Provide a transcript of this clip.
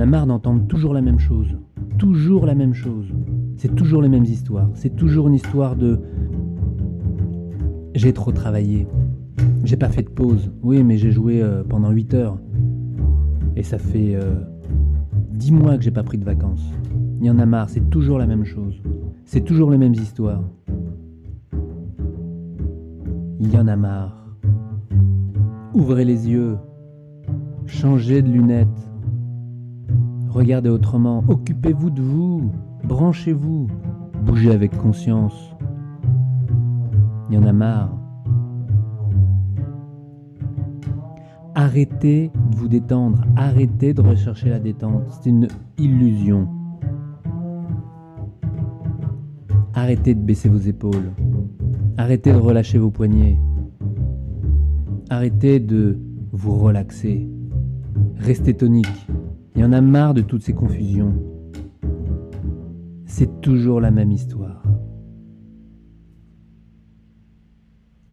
a marre d'entendre toujours la même chose. Toujours la même chose. C'est toujours les mêmes histoires. C'est toujours une histoire de j'ai trop travaillé. J'ai pas fait de pause. Oui, mais j'ai joué euh, pendant 8 heures. Et ça fait euh, 10 mois que j'ai pas pris de vacances. Il y en a marre, c'est toujours la même chose. C'est toujours les mêmes histoires. Il y en a marre. Ouvrez les yeux. Changez de lunettes. Regardez autrement. Occupez-vous de vous. Branchez-vous. Bougez avec conscience. Il y en a marre. Arrêtez de vous détendre. Arrêtez de rechercher la détente. C'est une illusion. Arrêtez de baisser vos épaules. Arrêtez de relâcher vos poignets. Arrêtez de vous relaxer. Restez tonique. Il en a marre de toutes ces confusions. C'est toujours la même histoire.